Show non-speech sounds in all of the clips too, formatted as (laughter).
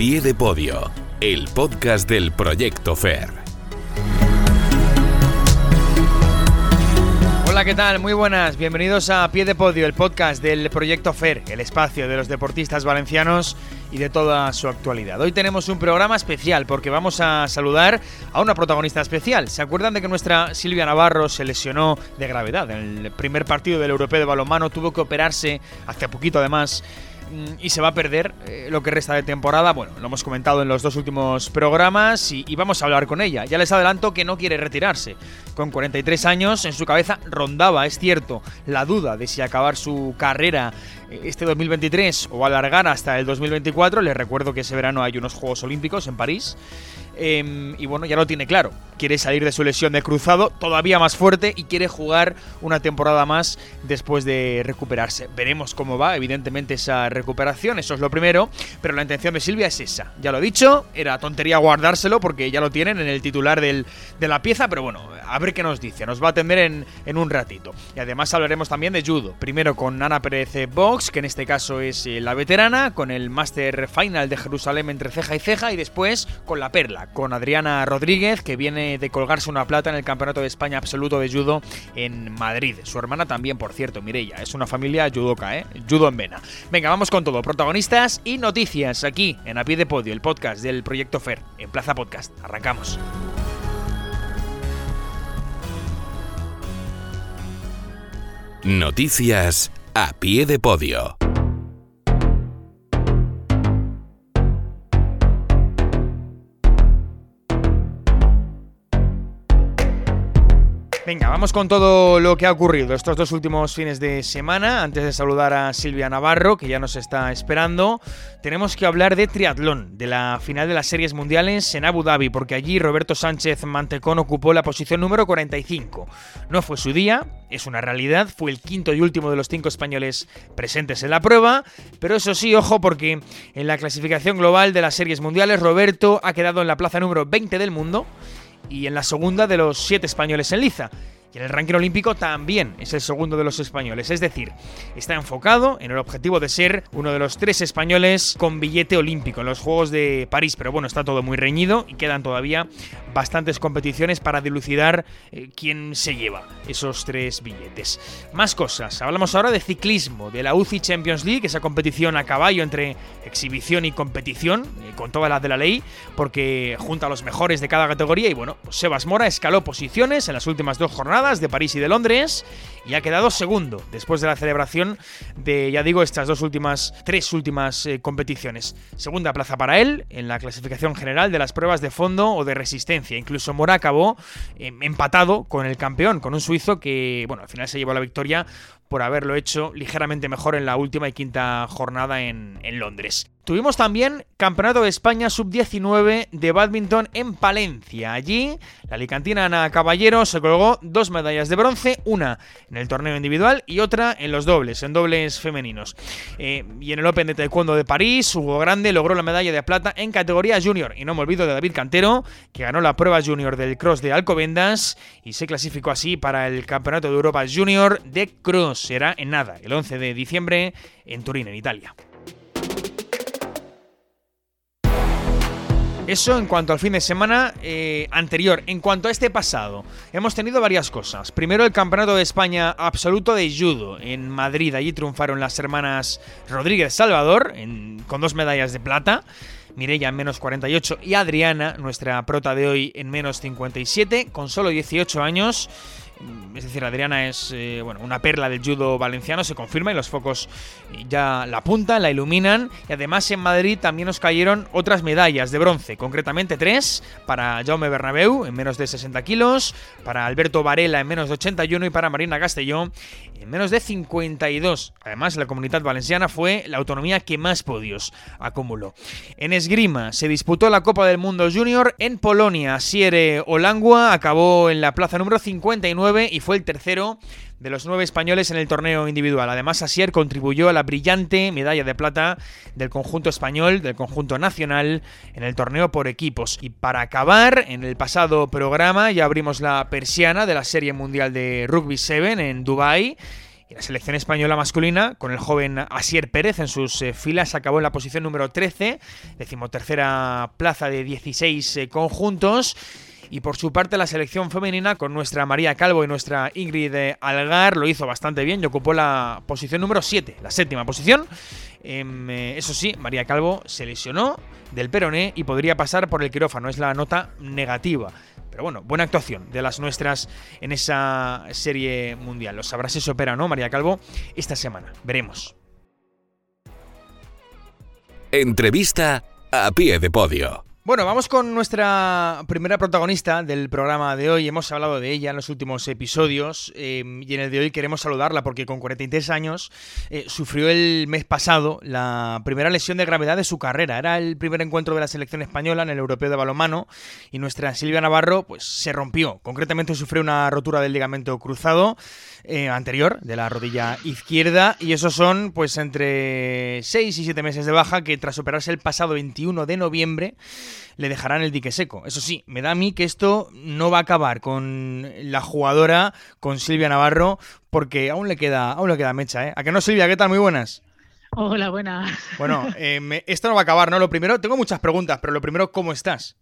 pie de podio, el podcast del Proyecto FER. Hola, ¿qué tal? Muy buenas. Bienvenidos a Pie de Podio, el podcast del Proyecto FER, el espacio de los deportistas valencianos y de toda su actualidad. Hoy tenemos un programa especial porque vamos a saludar a una protagonista especial. ¿Se acuerdan de que nuestra Silvia Navarro se lesionó de gravedad en el primer partido del Europeo de Balonmano? Tuvo que operarse hace poquito además y se va a perder eh, lo que resta de temporada. Bueno, lo hemos comentado en los dos últimos programas y, vamos a hablar con ella. Ya les adelanto que no quiere retirarse. Con 43 años en su cabeza rondaba, es cierto, la duda de si acabar su carrera este 2023 o alargar hasta el 2024. Les recuerdo que ese verano hay unos Juegos Olímpicos en París. Em, y bueno, ya lo tiene claro. Quiere salir de su lesión de cruzado todavía más fuerte y quiere jugar una temporada más después de recuperarse. Veremos cómo va, evidentemente, esa recuperación, eso es lo primero. Pero la intención de Silvia es esa. Ya lo he dicho, era tontería guardárselo porque ya lo tienen en el titular de la pieza, pero bueno, a ver qué nos dice. Nos va a atender en, en un ratito. Y además hablaremos también de judo. Primero con Ana Pérez Box, que en este caso es eh, la veterana, con el Master Final de Jerusalén entre ceja y ceja, y después con la Perla con Adriana Rodríguez, que viene de colgarse una plata en el Campeonato de España Absoluto de Judo en Madrid. Su hermana también, por cierto, Mireia. Es una familia judoka, ¿eh? Judo en vena. Venga, vamos con todo. Protagonistas y noticias aquí en A Pie de Podio, el podcast del Proyecto FER, en Plaza Podcast. Arrancamos. Noticias a pie de podio. Venga, vamos con todo lo que ha ocurrido estos dos últimos fines de semana. Antes de saludar a Silvia Navarro, que ya nos está esperando, tenemos que hablar de triatlón, de la final de las series mundiales en Abu Dhabi, porque allí Roberto Sánchez Mantecón ocupó la posición número 45. No fue su día, es una realidad, fue el quinto y último de los cinco españoles presentes en la prueba, pero eso sí, ojo, porque en la clasificación global de las series mundiales Roberto ha quedado en la plaza número 20 del mundo y en la segunda de los siete españoles en liza. Y en el ranking olímpico también es el segundo de los españoles. Es decir, está enfocado en el objetivo de ser uno de los tres españoles con billete olímpico en los Juegos de París. Pero bueno, está todo muy reñido y quedan todavía bastantes competiciones para dilucidar eh, quién se lleva esos tres billetes. Más cosas. Hablamos ahora de ciclismo, de la UCI Champions League, esa competición a caballo entre exhibición y competición, eh, con todas las de la ley, porque junta a los mejores de cada categoría. Y bueno, pues Sebas Mora escaló posiciones en las últimas dos jornadas de París y de Londres y ha quedado segundo después de la celebración de, ya digo, estas dos últimas, tres últimas eh, competiciones. Segunda plaza para él en la clasificación general de las pruebas de fondo o de resistencia. Incluso Mora acabó em, empatado con el campeón, con un suizo que, bueno, al final se llevó la victoria por haberlo hecho ligeramente mejor en la última y quinta jornada en, Londres. Tuvimos también Campeonato de España Sub-19 de badminton en Palencia. Allí, la alicantina Ana Caballero se colgó dos medallas de bronce, una en el torneo individual y otra en los dobles, en dobles femeninos. Eh, y en el Open de Taekwondo de París, Hugo Grande logró la medalla de plata en categoría junior. Y no me olvido de David Cantero, que ganó la prueba junior del cross de Alcobendas y se clasificó así para el Campeonato de Europa Junior de Cross. Será en nada, el 11 de diciembre en Turín, en Italia. Eso en cuanto al fin de semana eh, anterior. En cuanto a este pasado, hemos tenido varias cosas. Primero el Campeonato de España Absoluto de Judo en Madrid. Allí triunfaron las hermanas Rodríguez Salvador con dos medallas de plata. Mireia en menos 48 y Adriana, nuestra prota de hoy, en menos 57, con solo 18 años. Mm, es decir, Adriana es eh, bueno, una perla del judo valenciano, se confirma y los focos ya la apuntan, la iluminan. Y además en Madrid también nos cayeron otras medallas de bronce, concretamente tres para Jaume Bernabeu en menos de 60 kilos, para Alberto Varela en menos de 81 y para Marina Castellón en menos de 52. Además, la comunidad valenciana fue la autonomía que más podios acumuló. En esgrima se disputó la Copa del Mundo Junior en Polonia. Siere Olangua acabó en la plaza número 59 y fue el tercero de los nueve españoles en el torneo individual. Además, Asier contribuyó a la brillante medalla de plata del conjunto español, del conjunto nacional, en el torneo por equipos. Y para acabar, en el pasado programa ya abrimos la persiana de la Serie Mundial de Rugby 7 en Dubai Y la selección española masculina, con el joven Asier Pérez en sus eh, filas, acabó en la posición número 13, decimotercera plaza de 16 eh, conjuntos. Y por su parte la selección femenina con nuestra María Calvo y nuestra Ingrid Algar lo hizo bastante bien y ocupó la posición número 7, la séptima posición. Em, eh, eso sí, María Calvo se lesionó del peroné y podría pasar por el quirófano, es la nota negativa. Pero bueno, buena actuación de las nuestras en esa serie mundial. Lo sabrás si se opera no, María Calvo, esta semana. Veremos. Entrevista a pie de podio. Bueno, vamos con nuestra primera protagonista del programa de hoy. Hemos hablado de ella en los últimos episodios eh, y en el de hoy queremos saludarla porque con 43 años eh, sufrió el mes pasado la primera lesión de gravedad de su carrera. Era el primer encuentro de la selección española en el Europeo de Balonmano y nuestra Silvia Navarro pues se rompió. Concretamente sufrió una rotura del ligamento cruzado eh, anterior de la rodilla izquierda y esos son pues entre 6 y 7 meses de baja que tras operarse el pasado 21 de noviembre le dejarán el dique seco. Eso sí, me da a mí que esto no va a acabar con la jugadora, con Silvia Navarro, porque aún le queda, aún le queda mecha, ¿eh? ¿A que no, Silvia? ¿Qué tal? Muy buenas. Hola, buenas. Bueno, eh, esto no va a acabar, ¿no? Lo primero, tengo muchas preguntas, pero lo primero, ¿cómo estás?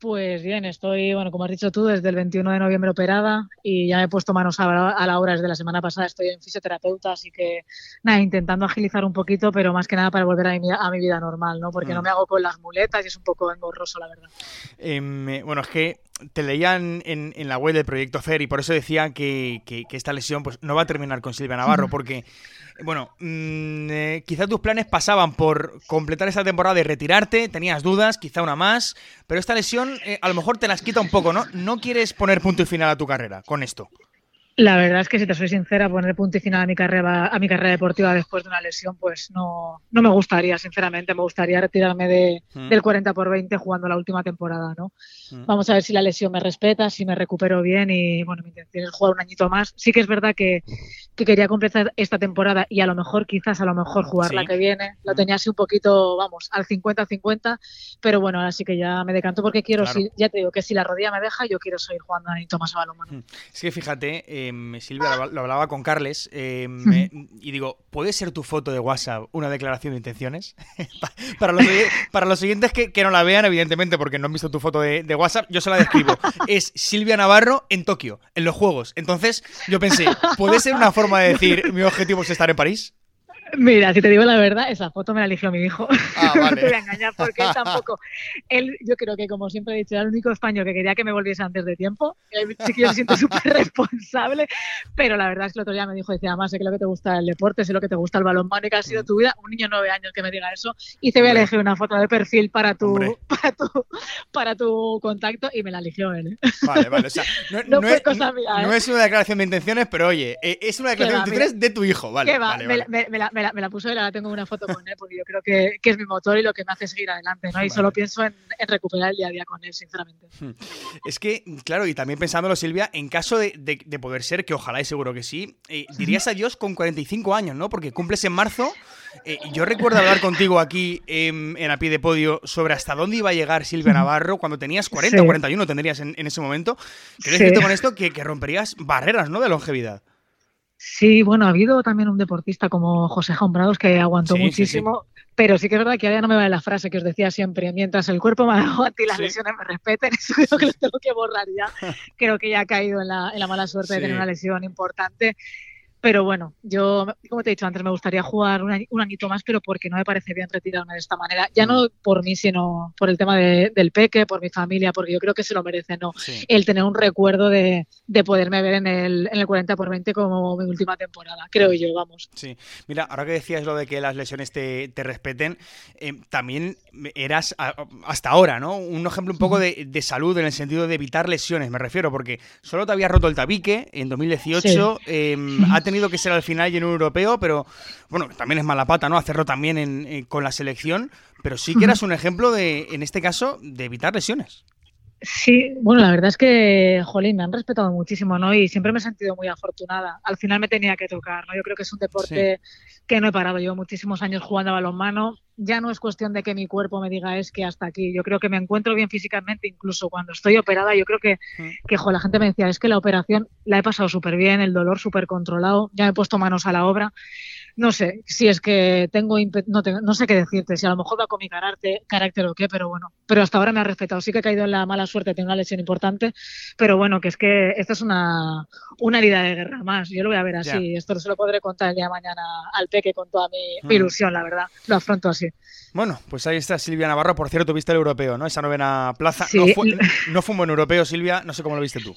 Pues bien, estoy, bueno, como has dicho tú, desde el 21 de noviembre operada y ya he puesto manos a la, obra desde la semana pasada. Estoy en fisioterapeuta, así que nada, intentando agilizar un poquito, pero más que nada para volver a mi, a mi vida normal, ¿no? Porque no mm. me hago con las muletas y es un poco engorroso, la verdad. Em, bueno, es que te leían en, la web del proyecto FER y por eso decía que, que, esta lesión pues, no va a terminar con Silvia Navarro, porque bueno, mm, eh, quizá tus planes pasaban por completar esta temporada y retirarte, tenías dudas, quizá una más, pero esta lesión eh, a lo mejor te las quita un poco, ¿no? No quieres poner punto y final a tu carrera con esto. La verdad es que si te soy sincera, poner punto y final a mi carrera, a mi carrera deportiva después de una lesión, pues no, no me gustaría, sinceramente. Me gustaría retirarme de, mm. del 40 por 20 jugando la última temporada, ¿no? Mm. Vamos a ver si la lesión me respeta, si me recupero bien y bueno, mi intención es jugar un añito más. Sí que es verdad que, que quería completar esta temporada y a lo mejor, quizás a lo mejor jugar la que viene. Lo tenía así un poquito, vamos, al 50-50, pero bueno, así que ya me decanto porque quiero, si, ya te digo que si la rodilla me deja, yo quiero seguir jugando un añito más a balonmano. Es que fíjate, eh, Silvia lo hablaba con Carles em, (laughs) y digo, ¿puede ser tu foto de WhatsApp una declaración de intenciones? (laughs) para, los, para los siguientes que, no la vean, evidentemente, porque no han visto tu foto de, de WhatsApp, yo se la describo. (laughs) Es Silvia Navarro en Tokio, en los Juegos. Entonces yo pensé, ¿puede ser una forma de decir mi objetivo es estar en París? Mira, si te digo la verdad, esa foto me la eligió mi hijo. Ah, (laughs) no te voy a engañar porque él tampoco. Él, yo creo que, como siempre he dicho, era el único español que quería que me volviese antes de tiempo. Sí que yo me siento súper responsable, pero la verdad es que el otro día me dijo, decía, además sé que lo que te gusta el deporte, sé lo que te gusta el balón y que ha sido mm. tu vida. Un niño de nueve años que me diga eso y te voy a elegir una foto de perfil para tu, (laughs) para tu, para tu contacto y me la eligió él. ¿eh? Vale, vale. O sea, no, (laughs) es, cosa mía, no, ¿eh? es, una declaración de intenciones, pero oye, eh, es una declaración de intenciones de tu hijo. Vale, vale, me, la, me la puso y ahora tengo una foto con él porque yo creo que, que, es mi motor y lo que me hace seguir adelante, ¿no? Y solo pienso en, recuperar el día a día con él, sinceramente. (laughs) Es que, claro, y también pensándolo, Silvia, en caso de, de, poder ser, que ojalá y seguro que sí, eh, dirías adiós con 45 años, ¿no? Porque cumples en marzo. Eh, yo recuerdo hablar contigo aquí en, a pie de podio sobre hasta dónde iba a llegar Silvia Navarro cuando tenías 40 o 41 tendrías en, en, ese momento. Creo sí. con esto que, que romperías barreras, ¿no? De longevidad. Sí, bueno, ha habido también un deportista como José Jaumbrados que aguantó muchísimo, pero sí que es verdad que ya no me vale la frase que os decía siempre, mientras el cuerpo me aguante y las lesiones me respeten, (laughs) eso creo que lo tengo que borrar ya. (laughs) creo que ya ha caído en la, en la mala suerte de tener una lesión importante pero bueno, yo, como te he dicho antes, me gustaría jugar un, añito más, pero porque no me parece bien retirarme de esta manera. Ya no por mí, sino por el tema del peque, por mi familia, porque yo creo que se lo merece, ¿no? El tener un recuerdo de, poderme ver en el, en el 40 por 20 como mi última temporada, creo yo, vamos. Sí, mira, ahora que decías lo de que las lesiones te, te respeten, eh, también eras hasta ahora, ¿no? Un ejemplo un poco de, de, salud en el sentido de evitar lesiones, me refiero, porque solo te había roto el tabique en 2018, eh, (laughs) ha tenido que ser al final y en un europeo, pero bueno, también es mala pata, ¿no? Hacerlo también en, con la selección, pero sí que eras un ejemplo de, en este caso, de evitar lesiones. Sí, bueno, la verdad es que, jolín, me han respetado muchísimo, ¿no? Y siempre me he sentido muy afortunada. Al final me tenía que tocar, ¿no? Yo creo que es un deporte que no he parado. Llevo muchísimos años jugando a balonmano. Ya no es cuestión de que mi cuerpo me diga es que hasta aquí. Yo creo que me encuentro bien físicamente, incluso cuando estoy operada. Yo creo que, que la gente me decía, es que la operación la he pasado súper bien, el dolor súper controlado, ya me he puesto manos a la obra no sé si es que tengo, no, no sé qué decirte, si a lo mejor va con mi carácter, carácter o qué, pero bueno, pero hasta ahora me ha respetado. Sí que he caído en la mala suerte, tengo una lesión importante, pero bueno, que es que esta es una, una herida de guerra más. Yo lo voy a ver así. Esto no se lo podré contar el día de mañana al Peque con toda mi, mm. ilusión, la verdad. Lo afronto así. Bueno, pues ahí está Silvia Navarro. Por cierto, viste el europeo, ¿no? Esa novena plaza. No, fue, no fue un buen europeo, Silvia. No sé cómo lo viste tú.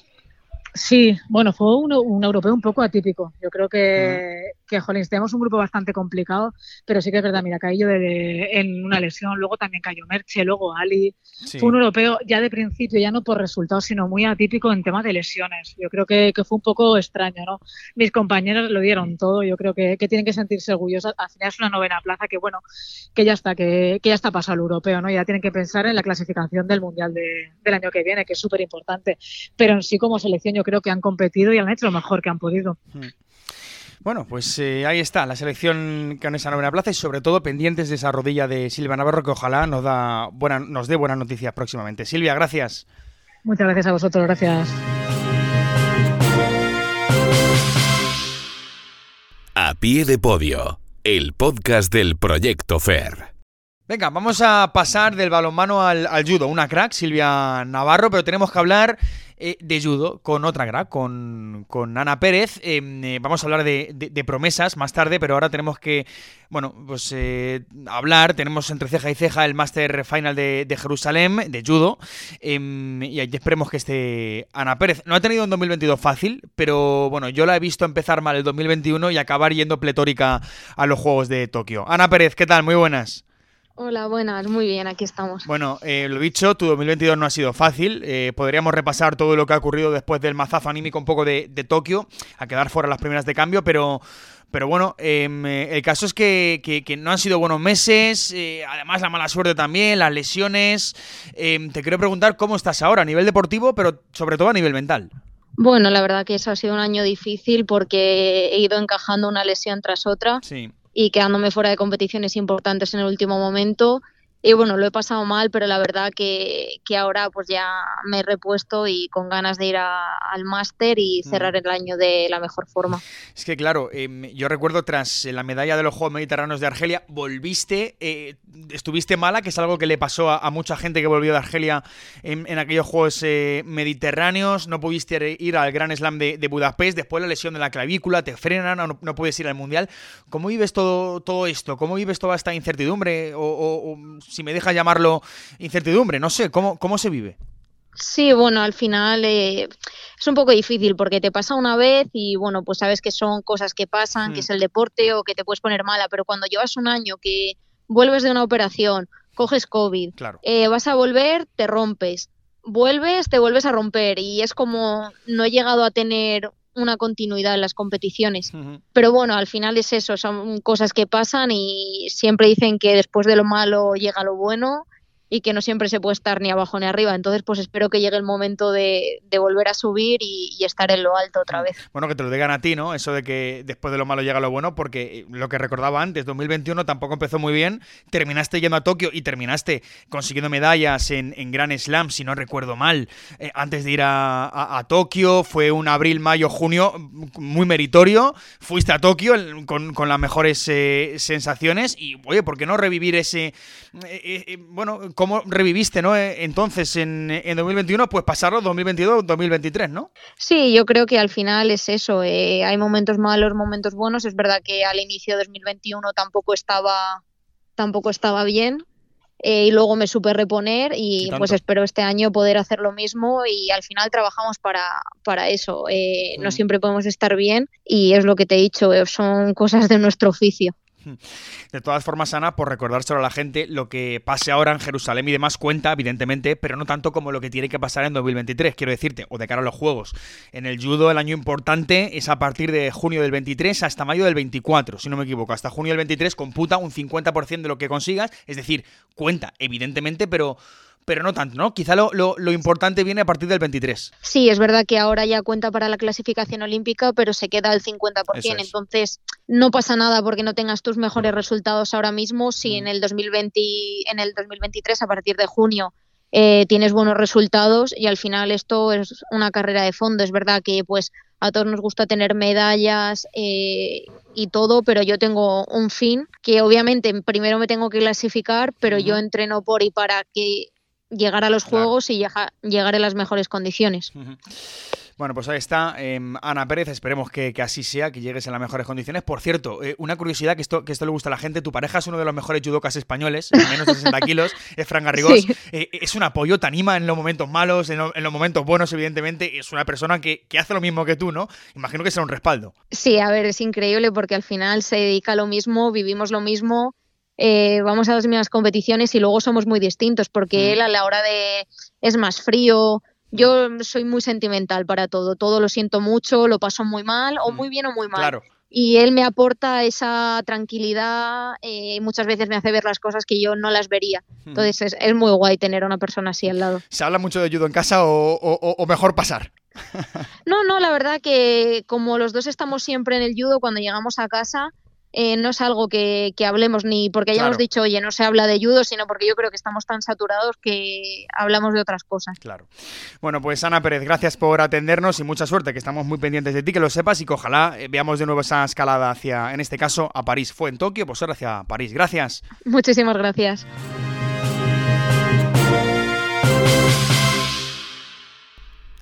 Sí, bueno, fue un, un, europeo un poco atípico. Yo creo que, que, jolín, tenemos un grupo bastante complicado, pero sí que es verdad, mira, caí yo de, en una lesión, luego también cayó Merche, luego Ali. Fue un europeo ya de principio, ya no por resultados, sino muy atípico en tema de lesiones. Yo creo que, que fue un poco extraño, ¿no? Mis compañeros lo dieron todo, yo creo que, que tienen que sentirse orgullosos. Al final es una novena plaza que, bueno, que ya está, que, que ya está pasado el europeo, ¿no? Ya tienen que pensar en la clasificación del Mundial de, del año que viene, que es súper importante. Pero en sí, como selección, yo creo que han competido y han hecho lo mejor que han podido. Hmm. Bueno, pues eh, ahí está, la selección que en esa novena plaza y sobre todo pendientes de esa rodilla de Silvia Navarro que ojalá nos, da buena, nos dé buenas noticias próximamente. Silvia, gracias. Muchas gracias a vosotros, gracias. A pie de podio, el podcast del Proyecto FER. Venga, vamos a pasar del balonmano al, judo. Una crack, Silvia Navarro, pero tenemos que hablar eh, de judo con otra crack, con, Ana Pérez. Em, eh, vamos a hablar de, promesas más tarde, pero ahora tenemos que, bueno, pues eh, hablar. Tenemos entre ceja y ceja el Master Final de, Jerusalén, de judo. Em, y esperemos que esté Ana Pérez. No ha tenido un 2022 fácil, pero bueno, yo la he visto empezar mal el 2021 y acabar yendo pletórica a los Juegos de Tokio. Ana Pérez, ¿qué tal? Muy buenas. Hola, buenas, muy bien, aquí estamos. Bueno, eh, lo dicho, tu 2022 no ha sido fácil. Eh, podríamos repasar todo lo que ha ocurrido después del mazazo anímico un poco de, Tokio, a quedar fuera las primeras de cambio, pero, pero bueno, em, eh, el caso es que, no han sido buenos meses, además la mala suerte también, las lesiones. Em, te quiero preguntar cómo estás ahora a nivel deportivo, pero sobre todo a nivel mental. Bueno, la verdad que eso ha sido un año difícil porque he ido encajando una lesión tras otra. Sí y quedándome fuera de competiciones importantes en el último momento y bueno, lo he pasado mal, pero la verdad que, que ahora pues ya me he repuesto y con ganas de ir al máster y cerrar el año de la mejor forma. Es que claro, em, yo recuerdo tras la medalla de los Juegos Mediterráneos de Argelia, volviste, eh, estuviste mala, que es algo que le pasó a, mucha gente que volvió de Argelia en, aquellos Juegos eh, Mediterráneos, no pudiste ir al Gran Slam de, Budapest, después la lesión de la clavícula, te frenan, no, no, puedes ir al Mundial. ¿Cómo vives todo, todo esto? ¿Cómo vives toda esta incertidumbre? o si me deja llamarlo incertidumbre, no sé, ¿cómo, cómo se vive? Sí, bueno, al final eh, es un poco difícil porque te pasa una vez y bueno, pues sabes que son cosas que pasan, que hmm. es el deporte o que te puedes poner mala, pero cuando llevas un año que vuelves de una operación, coges COVID, eh, vas a volver, te rompes, vuelves, te vuelves a romper y es como no he llegado a tener una continuidad en las competiciones. Pero bueno, al final es eso, son cosas que pasan y siempre dicen que después de lo malo llega lo bueno y que no siempre se puede estar ni abajo ni arriba. Entonces, pues espero que llegue el momento de, volver a subir y, estar en lo alto otra vez. Bueno, que te lo digan a ti, ¿no? Eso de que después de lo malo llega lo bueno, porque eh, lo que recordaba antes, 2021 tampoco empezó muy bien. Terminaste yendo a Tokio y terminaste consiguiendo medallas en, en Grand Slam, si no recuerdo mal, eh, antes de ir a, Tokio. Fue un abril, mayo, junio muy meritorio. Fuiste a Tokio con, las mejores eh, sensaciones y, oye, ¿por qué no revivir ese... bueno, ¿Cómo reviviste, no? Eh, entonces, en, en 2021, pues pasarlo 2022-2023, ¿no? Sí, yo creo que al final es eso. Eh, hay momentos malos, momentos buenos. Es verdad que al inicio de 2021 tampoco estaba, tampoco estaba bien. Eh, y luego me supe reponer y pues espero este año poder hacer lo mismo y al final trabajamos para, para eso. No siempre podemos estar bien y es lo que te he dicho, son cosas de nuestro oficio. (laughs) De todas formas, Ana, por recordárselo a la gente, lo que pase ahora en Jerusalén y demás cuenta, evidentemente, pero no tanto como lo que tiene que pasar en 2023, quiero decirte, o de cara a los Juegos. En el judo el año importante es a partir de junio del 23 hasta mayo del 24, si no me equivoco. Hasta junio del 23 computa un 50% de lo que consigas, es decir, cuenta, evidentemente, pero pero no tanto, ¿no? Quizá lo, lo, importante viene a partir del 23. Sí, es verdad que ahora ya cuenta para la clasificación olímpica, pero se queda al 50%. Entonces, no pasa nada porque no tengas tus mejores resultados ahora mismo. Si en el 2020, en el 2023, a partir de junio, eh, tienes buenos resultados y al final esto es una carrera de fondo. Es verdad que pues a todos nos gusta tener medallas eh, y todo, pero yo tengo un fin que obviamente primero me tengo que clasificar, pero yo entreno por y para que llegar a los Juegos y llegar en las mejores condiciones. Bueno, pues ahí está em, Ana Pérez, esperemos que, así sea, que llegues en las mejores condiciones. Por cierto, eh, una curiosidad que esto, que esto le gusta a la gente, tu pareja es uno de los mejores judocas españoles, menos de 60 (laughs) kilos, es Fran Garrigós. Eh, es un apoyo, te anima en los momentos malos, en, los momentos buenos, evidentemente, es una persona que, hace lo mismo que tú, ¿no? Imagino que será un respaldo. Sí, a ver, es increíble porque al final se dedica a lo mismo, vivimos lo mismo. Eh, vamos a las mismas competiciones y luego somos muy distintos porque mm. él a la hora de es más frío, yo soy muy sentimental para todo, todo lo siento mucho, lo paso muy mal, o mm, muy bien o muy mal. Y él me aporta esa tranquilidad, eh, muchas veces me hace ver las cosas que yo no las vería. Mm. Entonces es, muy guay tener a una persona así al lado. ¿Se habla mucho de judo en casa o mejor pasar? (laughs) no, no, la verdad que como los dos estamos siempre en el judo, cuando llegamos a casa, eh, no es algo que, hablemos ni porque hayamos dicho, oye, no se habla de judo, sino porque yo creo que estamos tan saturados que hablamos de otras cosas. Claro. Bueno, pues Ana Pérez, gracias por atendernos y mucha suerte, que estamos muy pendientes de ti, que lo sepas y que ojalá eh, veamos de nuevo esa escalada hacia, en este caso, a París. Fue en Tokio, pues ahora hacia París. Gracias. Muchísimas gracias.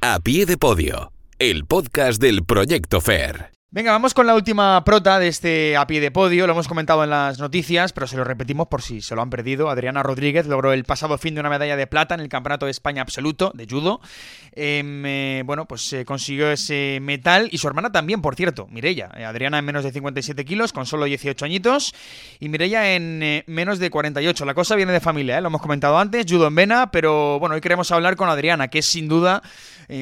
A pie de podio, el podcast del Proyecto Fair. Venga, vamos con la última prota de este a pie de podio. Lo hemos comentado en las noticias, pero se lo repetimos por si se lo han perdido. Adriana Rodríguez logró el pasado fin de una medalla de plata en el Campeonato de España Absoluto de Judo. Em, eh, bueno, pues se consiguió ese metal y su hermana también, por cierto, Mirella. Eh, Adriana en menos de 57 kilos, con solo 18 añitos, y Mirella en eh, menos de 48. La cosa viene de familia, lo hemos comentado antes, judo en vena, pero bueno, hoy queremos hablar con Adriana, que es sin duda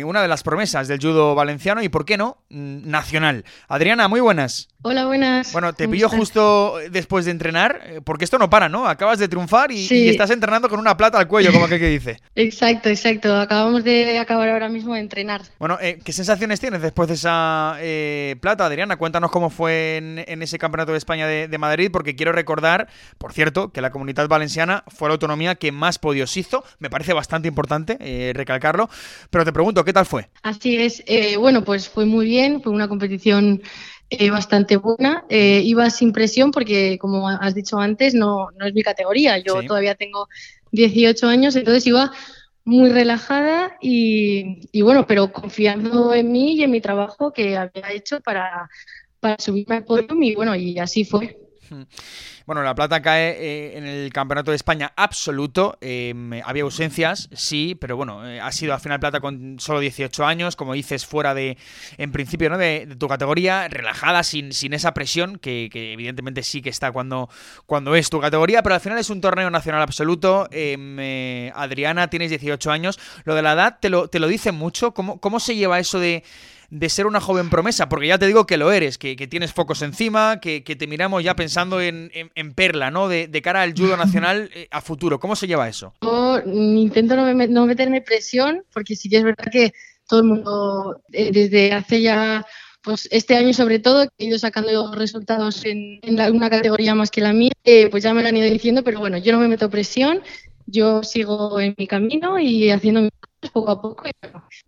una de las promesas del judo valenciano y, ¿por qué no?, mm, nacional. Adriana, muy buenas. Hola, buenas. Bueno, te pillo justo después de entrenar, eh, porque esto no para, ¿no? Acabas de triunfar y, estás entrenando con una plata al cuello, como que, dice. (laughs) Exacto, exacto. Acabamos de acabar ahora mismo de entrenar. Bueno, eh, ¿qué sensaciones tienes después de esa eh, plata, Adriana? Cuéntanos cómo fue en, ese Campeonato de España de, Madrid, porque quiero recordar, por cierto, que la comunidad valenciana fue la autonomía que más podios hizo. Me parece bastante importante recalcarlo. Pero te pregunto, ¿qué tal fue? Así es. bueno, pues fue muy bien. Fue una competición eh, bastante buena. Eh, iba sin presión porque, como has dicho antes, no, no es mi categoría. Yo todavía tengo 18 años, entonces iba muy relajada y, y, bueno, pero confiando en mí y en mi trabajo que había hecho para, para subirme al podium y bueno, y así fue. Bueno, la plata cae eh, en el Campeonato de España absoluto. Em, había ausencias, sí, pero bueno, eh, ha sido al final plata con solo 18 años, como dices, fuera de, en principio, ¿no? de, tu categoría, relajada, sin, sin esa presión, que, evidentemente sí que está cuando, cuando es tu categoría, pero al final es un torneo nacional absoluto. Em, eh, Adriana, tienes 18 años. Lo de la edad te lo, te lo dice mucho. ¿Cómo, ¿Cómo se lleva eso de de ser una joven promesa, porque ya te digo que lo eres, que, tienes focos encima, que, te miramos ya pensando en, Perla, ¿no? De, cara al judo (laughs) nacional eh, a futuro. ¿Cómo se lleva eso? Yo intento no, no, meterme presión, porque sí que es verdad que todo el mundo, eh, desde hace ya, pues este año sobre todo, he ido sacando resultados en, en una categoría más que la mía, eh, pues ya me lo han ido diciendo, pero bueno, yo no me meto presión, yo sigo en mi camino y haciendo mi poco a poco.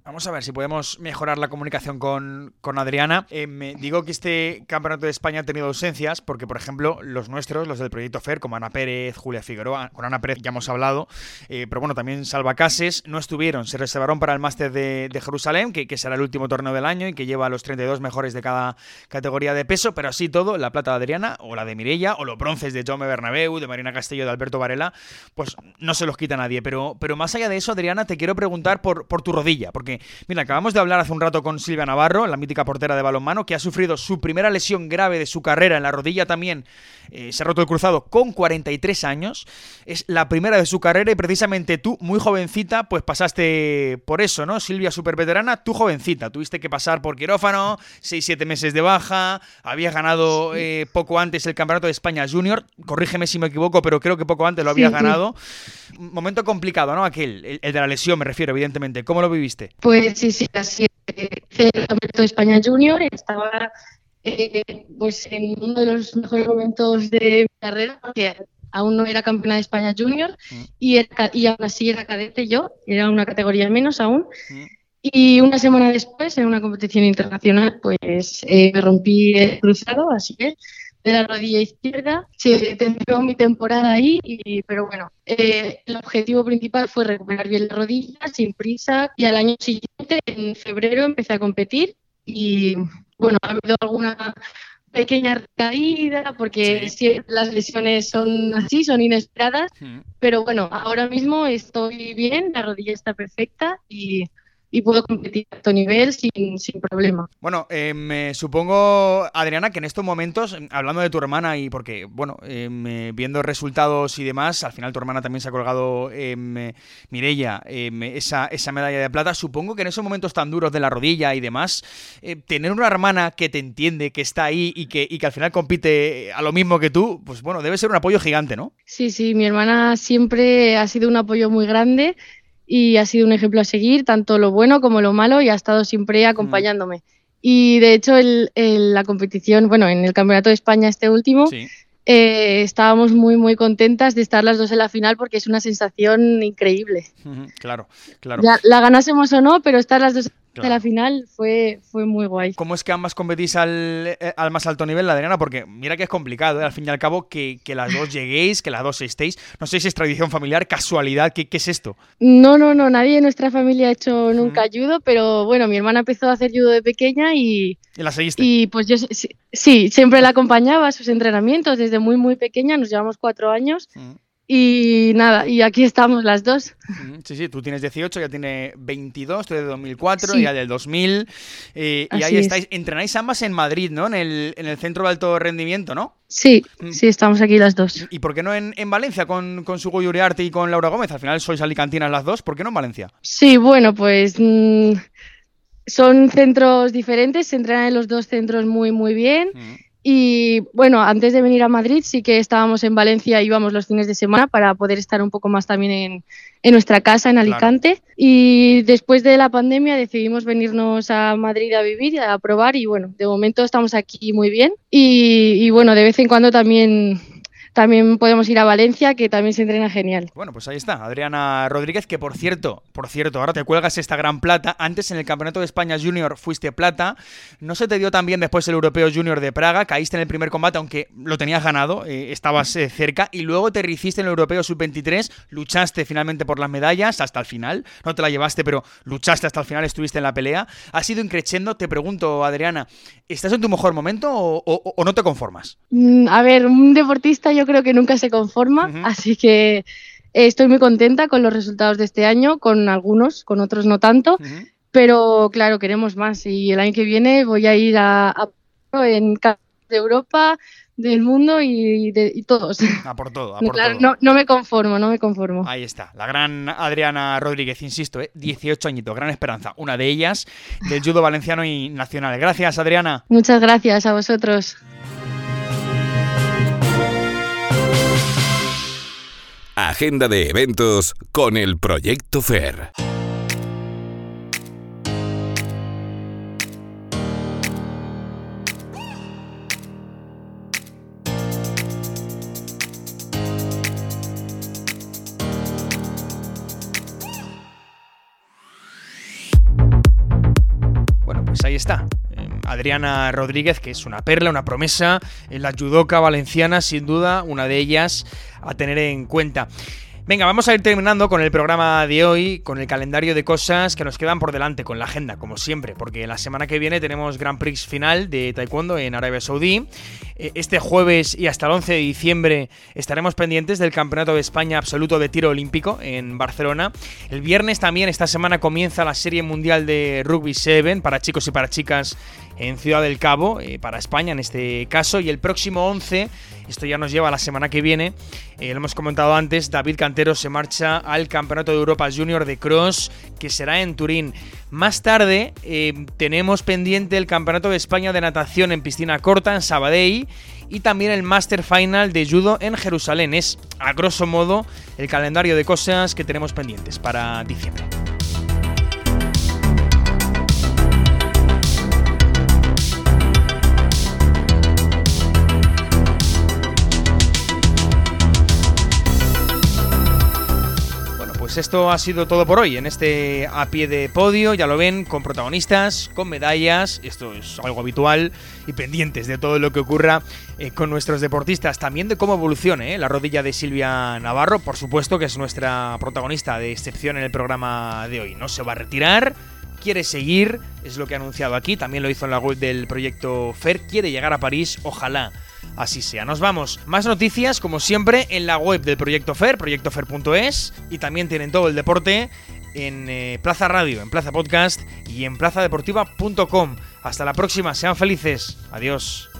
Vamos a ver si podemos mejorar la comunicación con, Adriana. Eh, me digo que este campeonato de España ha tenido ausencias porque, por ejemplo, los nuestros, los del proyecto FER, como Ana Pérez, Julia Figueroa, con Ana Pérez ya hemos hablado, eh, pero bueno, también Salva Cases, no estuvieron, se reservaron para el máster de, Jerusalén, que, será el último torneo del año y que lleva a los 32 mejores de cada categoría de peso, pero así todo, la plata de Adriana o la de Mirella o los bronces de Jaume Bernabeu, de Marina Castillo, de Alberto Varela, pues no se los quita nadie. Pero, pero más allá de eso, Adriana, te quiero preguntar por, por tu rodilla. Porque, mira, acabamos de hablar hace un rato con Silvia Navarro, la mítica portera de balonmano, que ha sufrido su primera lesión grave de su carrera en la rodilla también eh, se ha roto el cruzado con 43 años, es la primera de su carrera y precisamente tú, muy jovencita, pues pasaste por eso, ¿no? Silvia, súper veterana, tú jovencita, tuviste que pasar por quirófano, 6-7 meses de baja, habías ganado eh, poco antes el Campeonato de España Junior, corrígeme si me equivoco, pero creo que poco antes lo habías ganado. Momento complicado, ¿no? Aquel, el, de la lesión me refiero, evidentemente. ¿Cómo lo viviste? Pues sí, sí, así. El Campeonato de España Junior estaba eh, pues en uno de los mejores momentos de mi carrera, porque aún no era campeona de España junior mm. y, y aún así era cadete yo, era una categoría menos aún. Mm. Y una semana después, en una competición internacional, pues eh, me rompí el cruzado, así que de la rodilla izquierda. Se terminó mi temporada ahí, y, pero bueno, eh, el objetivo principal fue recuperar bien la rodilla, sin prisa. Y al año siguiente, en febrero, empecé a competir y bueno, ha habido alguna pequeña caída porque las lesiones son así, son inesperadas, pero bueno, ahora mismo estoy bien, la rodilla está perfecta y y puedo competir a alto nivel sin, sin problema. Bueno, eh, me supongo, Adriana, que en estos momentos, hablando de tu hermana y porque, bueno, eh, viendo resultados y demás, al final tu hermana también se ha colgado, eh, Mirella, esa, esa medalla de plata, supongo que en esos momentos tan duros de la rodilla y demás, tener una hermana que te entiende, que está ahí y que, y que al final compite a lo mismo que tú, pues bueno, debe ser un apoyo gigante, ¿no? Sí, sí, mi hermana siempre ha sido un apoyo muy grande y ha sido un ejemplo a seguir, tanto lo bueno como lo malo, y ha estado siempre acompañándome. Y de hecho, en la competición, bueno, en el Campeonato de España este último, eh, estábamos muy, muy contentas de estar las dos en la final porque es una sensación increíble. (laughs) Claro, claro. Ya, la ganásemos o no, pero estar las dos de la final fue, fue muy guay. ¿Cómo es que ambas competís al, eh, al más alto nivel, la Adriana? Porque mira que es complicado, ¿eh? al fin y al cabo, que, que, las dos (laughs) lleguéis, que las dos estéis. No sé si es tradición familiar, casualidad, ¿qué, qué es esto? No, no, no, nadie en nuestra familia ha hecho nunca judo, pero bueno, mi hermana empezó a hacer judo de pequeña y... ¿Y la seguiste? Y pues yo sí, siempre la acompañaba a sus entrenamientos desde muy, muy pequeña, nos llevamos cuatro años. Y nada, y aquí estamos las dos. Sí, sí, tú tienes 18, ya tiene 22, tú de 2004, ya del 2000. Eh, y ahí estáis, entrenáis ambas en Madrid, ¿no? En el, en el centro de alto rendimiento, ¿no? Sí, mm. sí, estamos aquí las dos. ¿Y por qué no en, en Valencia con, con Sugo Uriarte y con Laura Gómez? Al final sois alicantinas las dos, ¿por qué no en Valencia? Sí, bueno, pues mm, son centros diferentes, se entrenan en los dos centros muy, muy bien. Y bueno, antes de venir a Madrid sí que estábamos en Valencia, íbamos los fines de semana para poder estar un poco más también en, en nuestra casa en Alicante. Y después de la pandemia decidimos venirnos a Madrid a vivir, a probar y bueno, de momento estamos aquí muy bien. Y, y bueno, de vez en cuando también también podemos ir a Valencia, que también se entrena genial. Bueno, pues ahí está, Adriana Rodríguez, que por cierto, por cierto, ahora te cuelgas esta gran plata. Antes en el Campeonato de España Junior fuiste plata. No se te dio también después el Europeo Junior de Praga. Caíste en el primer combate, aunque lo tenías ganado, eh, estabas eh, cerca. Y luego te rehiciste en el Europeo Sub-23. Luchaste finalmente por las medallas hasta el final. No te la llevaste, pero luchaste hasta el final, estuviste en la pelea. Ha sido increchendo. Te pregunto, Adriana, ¿estás en tu mejor momento o, no te conformas? Mm, a ver, un deportista yo creo que nunca se conforma, así que eh, estoy muy contenta con los resultados de este año, con algunos, con otros no tanto, pero claro, queremos más y el año que viene voy a ir a, a en de Europa, del mundo y, de, todos. A por todo, a (laughs) por todo. No, no, me conformo, no me conformo. Ahí está, la gran Adriana Rodríguez, insisto, ¿eh? 18 añitos, gran esperanza. Una de ellas del judo valenciano y nacional. Gracias, Adriana. Muchas gracias a vosotros. Agenda de eventos con el Proyecto FER. Adriana Rodríguez, que es una perla, una promesa en la judoca valenciana, sin duda, una de ellas a tener en cuenta. Venga, vamos a ir terminando con el programa de hoy, con el calendario de cosas que nos quedan por delante, con la agenda, como siempre, porque la semana que viene tenemos Grand Prix final de Taekwondo en Arabia Saudí. Eh, este jueves y hasta el 11 de diciembre estaremos pendientes del Campeonato de España Absoluto de Tiro Olímpico en Barcelona. El viernes también, esta semana, comienza la Serie Mundial de Rugby 7 para chicos y para chicas en Ciudad del Cabo, eh, para España en este caso, y el próximo 11 Esto ya nos lleva a la semana que viene. Eh, lo hemos comentado antes, David Cantero se marcha al Campeonato de Europa Junior de Cross, que será en Turín. Más tarde eh, tenemos pendiente el Campeonato de España de Natación en piscina corta en Sabadell y también el Master Final de Judo en Jerusalén. Es, a grosso modo, el calendario de cosas que tenemos pendientes para diciembre. Pues esto ha sido todo por hoy en este a pie de podio, ya lo ven, con protagonistas, con medallas, esto es algo habitual, y pendientes de todo lo que ocurra eh, con nuestros deportistas, también de cómo evolucione eh, la rodilla de Silvia Navarro, por supuesto que es nuestra protagonista de excepción en el programa de hoy, no se va a retirar, quiere seguir, es lo que ha anunciado aquí, también lo hizo en la web del proyecto FER, quiere llegar a París, ojalá así sea. Nos vamos. Más noticias, como siempre, en la web del Proyecto FER, proyectofer.es, y también tienen todo el deporte en eh, Plaza Radio, en Plaza Podcast y en plazadeportiva.com. Hasta la próxima, sean felices. Adiós.